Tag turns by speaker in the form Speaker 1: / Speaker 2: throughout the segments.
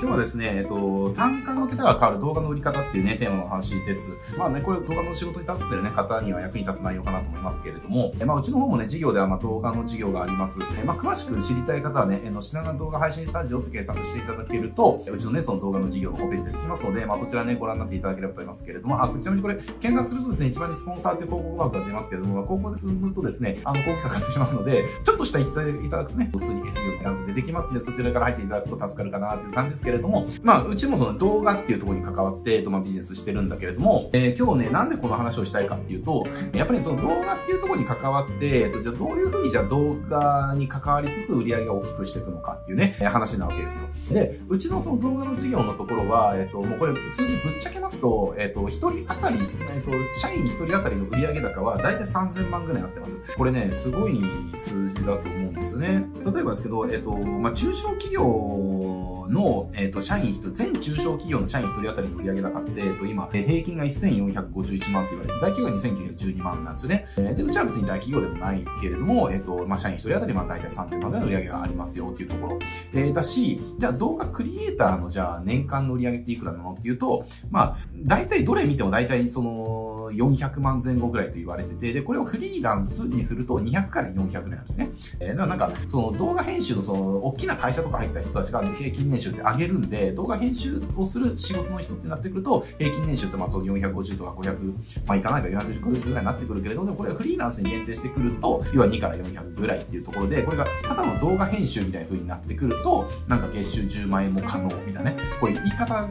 Speaker 1: 今日はですね、えっと、単価の桁が変わる動画の売り方っていうね、テーマの話です。まあね、これ動画の仕事に立つてるね、方には役に立つ内容かなと思いますけれども、えまあ、うちの方もね、事業ではまあ動画の事業があります。えまあ、詳しく知りたい方はね、えの品川動画配信スタジオって計算していただけると、うちのね、その動画の事業のホームページでできますので、まあ、そちらね、ご覧になっていただければと思いますけれども、あ、ちなみにこれ、検索するとですね、一番にスポンサーという広告マークが出ますけれども、まあ広告で踏むとですね、あの、広告かかってしまうので、ちょっとした言っていただくとね、普通に SEO のランクでできますので、そちらから入っていただくと助かるかなという感じですけどけれども、まあ、うちもその動画っていうところに関わって、えっと、まあ、ビジネスしてるんだけれども、えー、今日ね、なんでこの話をしたいかっていうと、やっぱりその動画っていうところに関わって、えっと、じゃあどういうふうにじゃあ動画に関わりつつ売り上げが大きくしていくのかっていうね、話なわけですよ。で、うちのその動画の事業のところは、えっと、もうこれ数字ぶっちゃけますと、えっと、一人当たり、えっと、社員一人当たりの売上高は大体3000万ぐらいになってます。これね、すごい数字だと思うんですよね。例えばですけど、えっと、まあ、中小企業の、えっ、ー、と、社員人、全中小企業の社員一人当たりの売上高って、えっ、ー、と、今、え平均が1451万って言われて、大企業が2912万なんですよね。えー、で、うちは別に大企業でもないけれども、えっ、と、まあ、社員一人当たり、まあ、大体3000万ぐらいの売上がありますよっていうところ。えー、だし、じゃあ動画クリエイターの、じゃあ年間の売上っていくらなのっていうと、まあ、大体どれ見ても大体その、400万前後ぐらいと言われてて、で、これをフリーランスにすると200から400なんですね。えー、だからなんか、その動画編集のその、大きな会社とか入った人たちが平均年収って上げるんで、動画編集をする仕事の人ってなってくると、平均年収ってまあそう450とか500、まあいかないか450ぐらいになってくるけれども、これがフリーランスに限定してくると、要は2から400ぐらいっていうところで、これがただの動画編集みたいな風になってくると、なんか月収10万円も可能みたいなね。これ言い方あ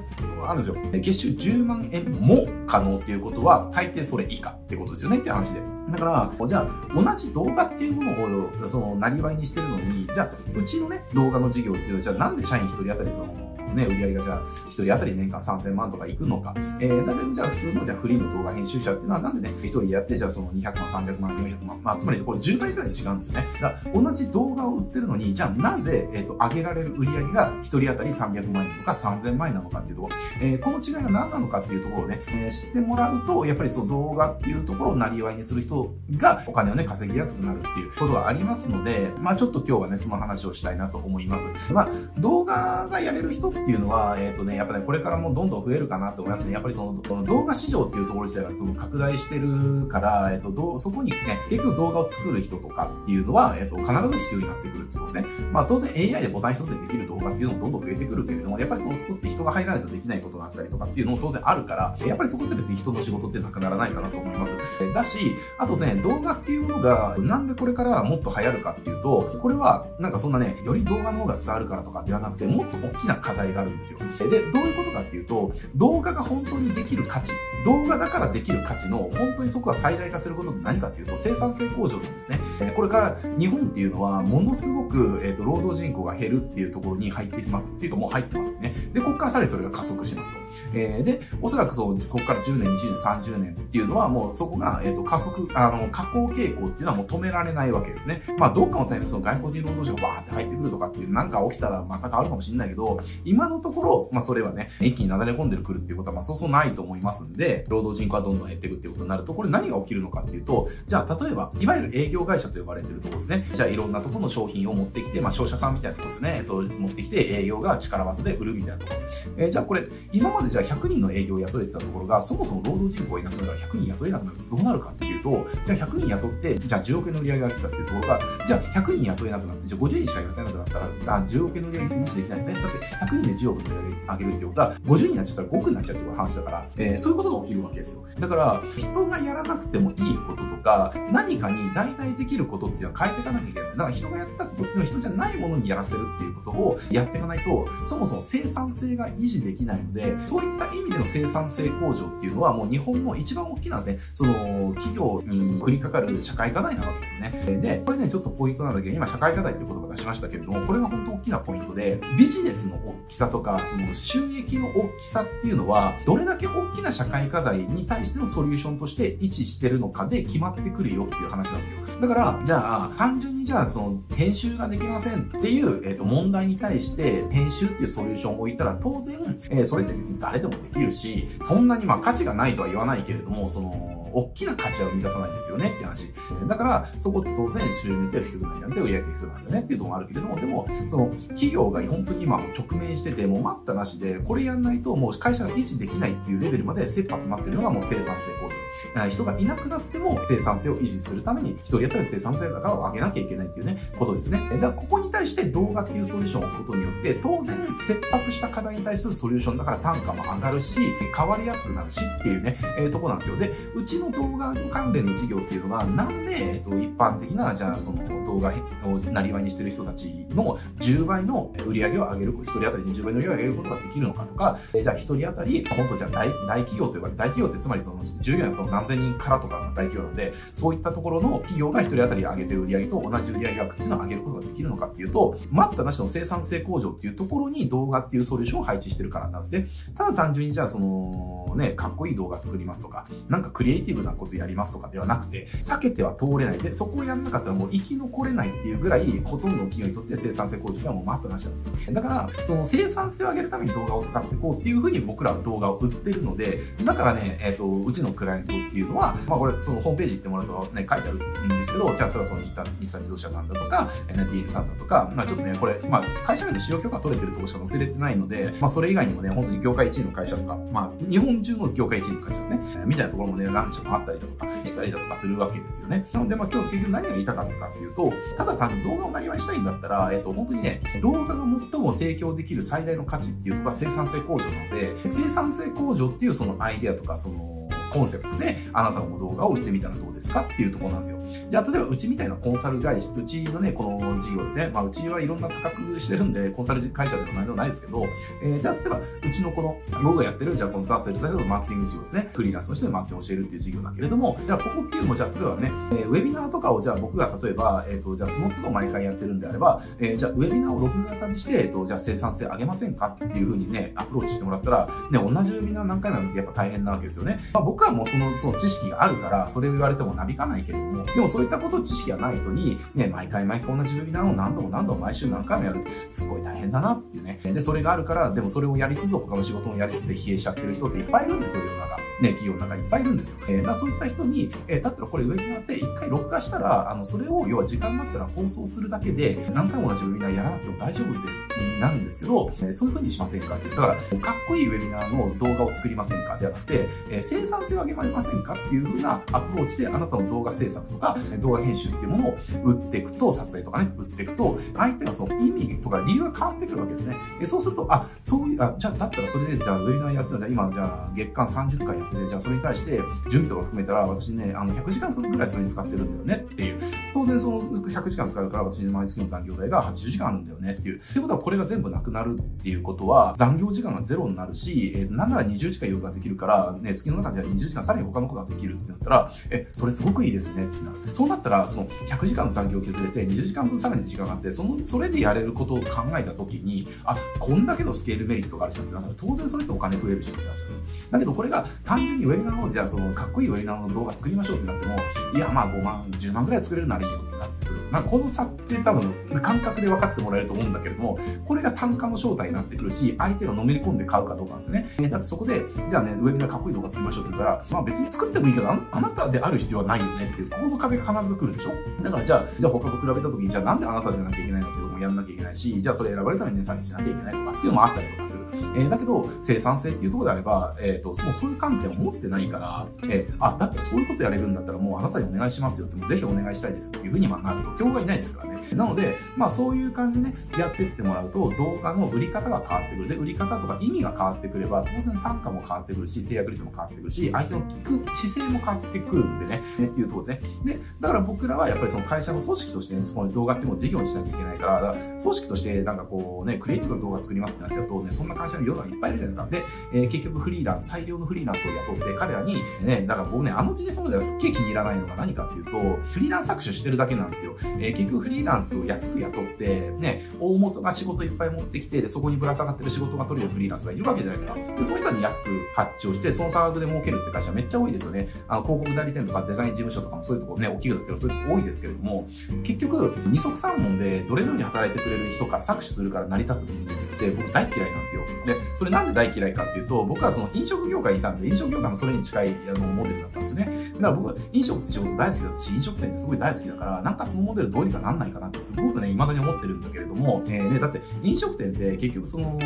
Speaker 1: るんですよ。月収10万円も可能っていうことは、大抵それ以下ってことですよねって話で。だから、じゃあ、同じ動画っていうものを、その、なりわいにしてるのに、じゃあ、うちのね、動画の事業っていうのは、じゃあなんで社員一人当たりその、ね、売り上げがじゃあ、一人当たり年間3000万とかいくのか。えー、だけどじゃあ普通のじゃあフリーの動画編集者っていうのはなんでね、一人やって、じゃあその200万、300万、400万。まあ、つまりこれ10倍くらい違うんですよね。だから同じ動画を売ってるのに、じゃあなぜ、えっ、ー、と、上げられる売り上げが一人当たり300万円なのか3000万円なのかっていうところ。えー、この違いが何なのかっていうところをね、えー、知ってもらうと、やっぱりその動画っていうところをなりわいにする人がお金をね、稼ぎやすくなるっていうことがありますので、まあちょっと今日はね、その話をしたいなと思います。まあ、動画がやれる人ってっていうのは、えっ、とね、やっぱね、これからもどんどん増えるかなと思いますね。やっぱりその、この動画市場っていうところ自体がその拡大してるから、えっと、どうそこにね、結局動画を作る人とかっていうのは、えっと、必ず必要になってくるってことですね。まあ当然 AI でボタン一つでできる動画っていうのもどんどん増えてくるけれども、やっぱりそのって人が入らないとできないことがあったりとかっていうのも当然あるから、やっぱりそこって別に人の仕事ってなくならないかなと思います。だし、あとね、動画っていうものが、なんでこれからもっと流行るかっていうと、これは、なんかそんなね、より動画の方が伝わるからとかではなくて、もっと大きな課題があるんですよ。で、どういうことかっていうと、動画が本当にできる価値、動画だからできる価値の本当にそこが最大化することって何かっていうと、生産性向上なんですね。これから日本っていうのは、ものすごく、えっ、ー、と、労働人口が減るっていうところに入ってきます。っていうかもう入ってますね。で、ここからさらにそれが加速しますと。えー、で、おそらくそう、ここから10年、20年、30年っていうのはもうそこが、えっ、ー、と、加速、あの、下降傾向っていうのはもう止められないわけですね。まあ、どっかのタイミングその外国人労働者がバーって入ってくるとかっていうなんか起きたらまた変わるかもしれないけど、今今のところ、まあ、それはね、一気に流れ込んでくるっていうことは、まあ、そうそうないと思いますんで、労働人口はどんどん減っていくっていうことになると、これ何が起きるのかっていうと、じゃあ、例えば、いわゆる営業会社と呼ばれてるところですね。じゃあ、いろんなところの商品を持ってきて、まあ、商社さんみたいなところですね。えっと、持ってきて、営業が力技で売るみたいなところ。えー、じゃあ、これ、今までじゃあ100人の営業を雇えてたところが、そもそも労働人口がいなくなるから100人雇えなくなるどうなるかっていうと、じゃあ100人雇って、じゃあ10億円の売り上げが来たっていうところが、じゃあ100人雇えなくなって、じゃあ50人しか雇えなくなったら、あ10億円の売り上げ維持できないですね。だって100人で10億の売り上げ上げるってことは、50になっちゃったら5億になっちゃうっていう話だから、えー、そういうことが起きるわけですよ。だから、人がやらなくてもいいこととか、何かに代替できることっていうのは変えていかなきゃいけないです。だから人がやってたことっていうのは人じゃないものにやらせるっていうことをやっていかないと、そもそも生産性が維持できないので、そういった意味での生産性向上っていうのはもう日本の一番大きなね、その企業に降りかかる社会課題なわけですね。で、これね、ちょっとポイントなんだけど、今社会課題っていう言葉出しましたけれども、これが本当大きなポイントで、ビジネスの大きさとか、その収益の大きさっていうのは、どれだけ大きな社会課題に対してのソリューションとして位置してるのかで決まってくるよっていう話なんですよ。だから、じゃあ、単純にじゃあ、その、編集ができませんっていう、えっ、ー、と、問題に対して、編集っていうソリューションを置いたら、当然、えー、それって別に誰でもできるし、そんなにまあ価値がないとは言わないけれども、その、大きな価値は生み出さないですよねって話。だから、そこって当然収入って低くなるよね、売上低くなるよねっていうところもあるけれども、でも、その、企業が本当に今直面してて、もう待ったなしで、これやんないともう会社が維持できないっていうレベルまで切羽詰まってるのがもう生産性向上。人がいなくなっても生産性を維持するために、一人当たり生産性高を上げなきゃいけないっていうね、ことですね。だからここに対して動画っていうソリューションを置くことによって、当然、切迫した課題に対するソリューションだから単価も上がるし、変わりやすくなるしっていうね、えー、とこなんですよ。で、うちの動画関連の事業っていうのが、なんで、えっ、と、一般的な、じゃあ、その動画をなりわいにしてる人たちの10倍の売り上げを上げる、1人当たり20倍の売り上げを上げることができるのかとか、え、じゃあ1人当たり、本当じゃあ大企業と呼ばれ、大企業ってつまりその従業員その何千人からとかの大企業なので、そういったところの企業が1人当たり上げてる売り上げと同じ売り上げ額っていうのを上げることができるのかっていうと、待ったなしの生産性向上っていうところに動画っていうソリューションを配置してるからなんですね。ただ単純にじゃあその、ね、かっこいい動画作りますとか、なんかクリエイティブなことやりますとかではなくて、避けては通れないで、そこをやんなかったらもう生き残れないっていうぐらい、ほとんどの企業にとって生産性向上がもう待ったなしなんですよ。だから、その生生産性を上げるために動画を使っていこうっていうふうに僕らは動画を売ってるので、だからね、えっ、ー、と、うちのクライアントっていうのは、まあこれ、そのホームページ行ってもらうとね、書いてあるんですけど、じゃあ、例えばその日産自動車さんだとか、NTN さんだとか、まあちょっとね、これ、まあ会社名で使用許可取れてるとこしか載せれてないので、まあそれ以外にもね、本当に業界1位の会社とか、まあ日本中の業界1位の会社ですね、みたいなところもね、ランチもあったりだとか、したりだとかするわけですよね。なので、まあ今日結局何が言いたかったかっていうと、ただ単に動画をなりわいしたいんだったら、えっ、と、本当にね、動画が最も提供できる最最大の価値っていうのが生産性向上なので、生産性向上っていうそのアイデアとか、その、コンセプトで、あなたの動画を売ってみたらどうですかっていうところなんですよ。じゃあ、例えばうちみたいなコンサル会社、うちのね、この事業ですね。まあ、うちはいろんな価格してるんで、コンサル会社でもないのないですけど、えー、じゃあ、例えば、うちのこの、僕がやってる、じゃあ、このザ・セルサイドのマーケティング事業ですね。フリーランスとしてマーケティングを教えるっていう事業だけれども、じゃあ、ここっていうのも、じゃあ、例えばね、えー、ウェビナーとかを、じゃあ、僕が例えば、えっ、ー、と、じゃあ、その都度毎回やってるんであれば、えー、じゃあ、ウェビナーを録画型にして、えっ、と、じゃあ、生産性上げませんかっていうふうにね、アプローチしてもらったら、ね、同じウェビナー何回もやるやっぱ大変なわけですよね。まあ、僕はもうその、その知識があるから、それを言われてもなびかないけれども、でもそういったことを知識がない人に、ね、毎回毎回同じウェビナーを何度も何度も毎週何回もやる。すっごい大変だなっていうね。で、それがあるから、でもそれをやりつつ他の仕事もやりつつで冷えしちゃってる人っていっぱいいるんですよ、世の中。ね、企業の中にいっぱいいるんですよ。えー、まあそういった人に、えー、だったらこれウェビナーって一回録画したら、あの、それを要は時間になったら放送するだけで、何回も同じウェビナーやらなくても大丈夫です、になるんですけど、えー、そういう風にしませんかって。だから、かっこいいウェビナーの動画を作りませんかではなくて、えー、生産性を上げませんかっていう風なアプローチであなたの動画制作とか、動画編集っていうものを打っていくと、撮影とかね、打っていくと、相手がその意味とか理由が変わってくるわけですね。えそうすると、あ、そういう、あ、じゃあ、だったらそれで、じゃあ、ウェビナーやってたら、今、じゃあ、月間30回やってね、じゃあ、それに対して、準備とか含めたら、私ね、あの、100時間ぐらいそれに使ってるんだよねっていう。当然、その100時間使うから、私、毎月の残業代が80時間あるんだよねっていう。ってことは、これが全部なくなるっていうことは、残業時間がゼロになるし、えー、なんなら20時間余裕ができるから、ね、月の中では20時間さらに他のことができるってなったら、え、それすごくいいですねってなる。そうなったら、その100時間の残業を削れて20時間分さらに時間があって、その、それでやれることを考えたときに、あ、こんだけのスケールメリットがあるじゃんってなったら、当然それってお金増えるじゃんって話ですよ。だけどこれが単純にウェビナーの方で、じゃあそのかっこいいウェビナーの動画作りましょうってなっても、いや、まあ5万、10万ぐらい作れるないいよなってくる。なんかこの差って多分感覚で分かってもらえると思うんだけれども、これが単価の正体になってくるし、相手がのめり込んで買うかどうかなんですよね。え、だってそこで、じゃあね、ウェビナーかっこいい動画作りましょうって言ったら、まあ別に作ってもいいけど、あなたである必要はないよねっていう、ここの壁が必ず来るでしょ？だからじゃあ、じゃあ他と比べた時に、じゃあなんであなたじゃなきゃいけないのっていうのもやんなきゃいけないし、じゃあそれ選ばれために値下げしなきゃいけないとかっていうのもあったりとかする。えー、だけど、生産性っていうところであれば、えっ、ー、と、もうそういう観点を持ってないから、えー、あ、だったらそういうことやれるんだったらもうあなたにお願いしますよって、もぜひお願いしたいですっていうふうにまあなると、今日がいないですからね。なので、まあそういう感じでね、やってってもらうと、動画の売り方が変わってくる。で、売り方とか意味が変わってくれば、当然単価も変わってくるし、制約率も変わってくるし、相手の聞く姿勢も変わってくるんでね、ねっていうとこですね。で、だから僕らはやっぱりその会社の組織としてね、この動画っていうのを事業にしなきゃいけないから、から組織としてなんかこうね、クリエイティブな動画作りますってなっちゃうとね、そんな会社の世の中いっぱいいるじゃないですか。で、えー、結局フリーランス、大量のフリーランスを雇って、彼らに、ね、だから僕ね、あのビジネスモデルはすっげえ気に入らないのが何かっていうと、フリーランス搾取してるだけなんですよ。えー、結局フリーランスを安く雇って、ね、大元が仕事いっぱい持ってきて、で、そこにぶら下がってる仕事が取れるフリーランスがいるわけじゃないですか。で、そういう人に安く発注して、その差額で儲けるって会社めっちゃ多いですよね。あの、広告代理店とかデザイン事務所とかもそういうとこね、大きいだけど、そういうとこ多いですけれども、結局、二足三門でどれのように働いてくれる人から搾取するから成り立つビジネスって僕大嫌いなんですよ。で、それなんで大嫌いかっていうと、僕はその飲食業界にいたんで、飲食業界もそれに近いあのモデルだったんですよね。だから僕は飲食って仕事大好きだったし、飲食店ってすごい大好きだから、なんかそのモデルどうにかなんないかなってすごくね、未だに思ってるんだけれども、えー、ね、だって飲食店って結局その、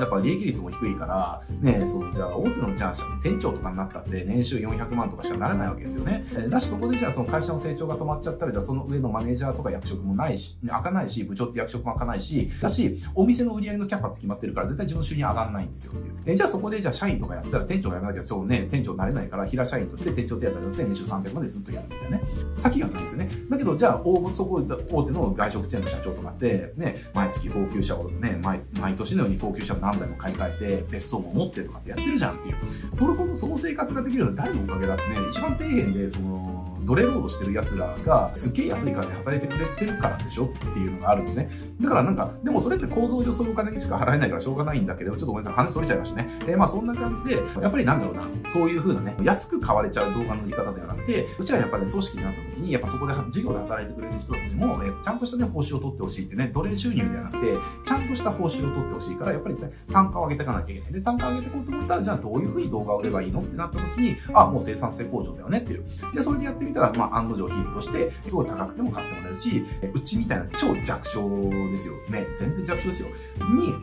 Speaker 1: やっぱ利益率も低いから、ね、そう、じゃあ大手のじゃあ店長とかになったって年収400万とかしかならないわけですよね。だしそこでじゃあその会社の成長が止まっちゃったら、じゃあその上のマネージャーとか役職もないし、開かないし、部長って役職も開かないし、だし、お店の売り上げのキャパって決まってるから絶対自分の収入上がんないんですよっていう。えじゃあそこでじゃあ社員とかやってたら店長がやらなきゃそうね、店長になれないから、平社員として店長手当によって年収300までずっとやるみたいなね。先がないですよね。だけどじゃあ大そこ大手の外食チェーンの社長とかって、ね、毎月高級車をね、毎毎年のように高級車を何台も買い替えて、別荘も持ってとかってやってるじゃんっていう。それこそその生活ができるのは誰のおかげだってね、一番底辺でその、奴隷労働してる奴らがすっげえ安い金で働いてくれてるからでしょっていうのがあるんですね。だからなんか、でもそれって構造上そういうお金にしか払えないからしょうがないんだけど、ちょっとごめんなさい、話それちゃいましたね。えー、まあそんな感じで、やっぱりなんだろうな、そういう風なね、安く買われちゃう動画の売り方ではなくて、うちはやっぱ、ね、組織になった時に、やっぱそこで事業で働いてくれる人たちも、えー、ちゃんとしたね、報酬を取ってほしいってね、奴隷収入ではなくて、ちゃんとした報酬を取ってほしいから、やっぱり、ね、単価を上げていかなきゃいけない。で、単価を上げていこうと思ったら、じゃあどういう風に動画を売ればいいのってなった時に、あ、もう生産性向上だよねっていう。で、それでやってみたら、まあ案の定ヒットして、すごい高くても買ってもらえるし、うちみたいな超弱小ですよ。ね、全然弱小ですよ。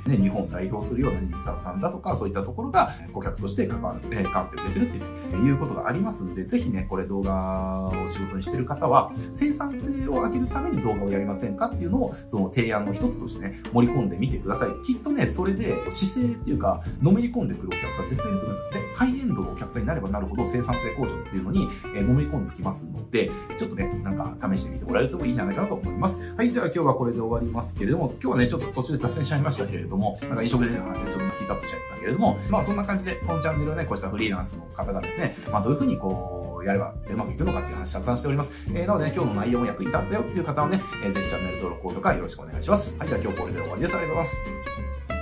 Speaker 1: に、ね、日本を代表するような日産さんだとか、そういったところが顧客として関わる、え関わってくれてるっていう、いうことがありますんで、ぜひね、これ動画を仕事にしてる方は、生産性を上げるために動画をやりませんかっていうのを、その提案の一つとしてね、盛り込んでみてください。きっとね、それで姿勢っていうか、のめり込んでくるお客さん絶対いると思います。で、ハイエンドのお客さんになればなるほど生産性向上っていうのに、えのめり込んできますので、ちょっとね、なんか試してみてもらえるといいんじゃないかなと思います。はい、じゃあ今日はこれで終わりますけれども、今日はね、ちょっと途中で脱線しちゃいましたけれども、なんか飲食店の話でちょっとヒートアップしちゃったけれども、まあそんな感じで、このチャンネルはね、こうしたフリーランスの方がですね、まあどういうふうにこう、やればうまくいくのかっていう話たくさんしております。えー、なのでね、今日の内容も役に立ったよっていう方はね、えー、ぜひチャンネル登録、高評価よろしくお願いします。はい、じゃあ今日これで終わりです。ありがとうございます。